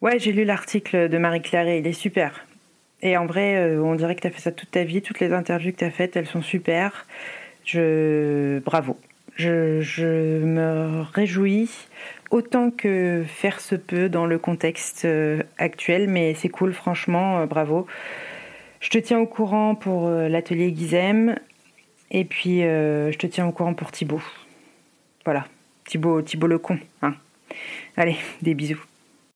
Ouais, j'ai lu l'article de Marie-Claire il est super. Et en vrai, euh, on dirait que tu as fait ça toute ta vie. Toutes les interviews que tu as faites, elles sont super. Je... Bravo. Je, me réjouis autant que faire se peut dans le contexte euh, actuel, mais c'est cool, franchement, euh, bravo. Je te tiens au courant pour l'atelier Gizem, et puis je te tiens au courant pour Thibaut. Voilà, Thibaut, Thibaut le con. Hein. Allez, des bisous.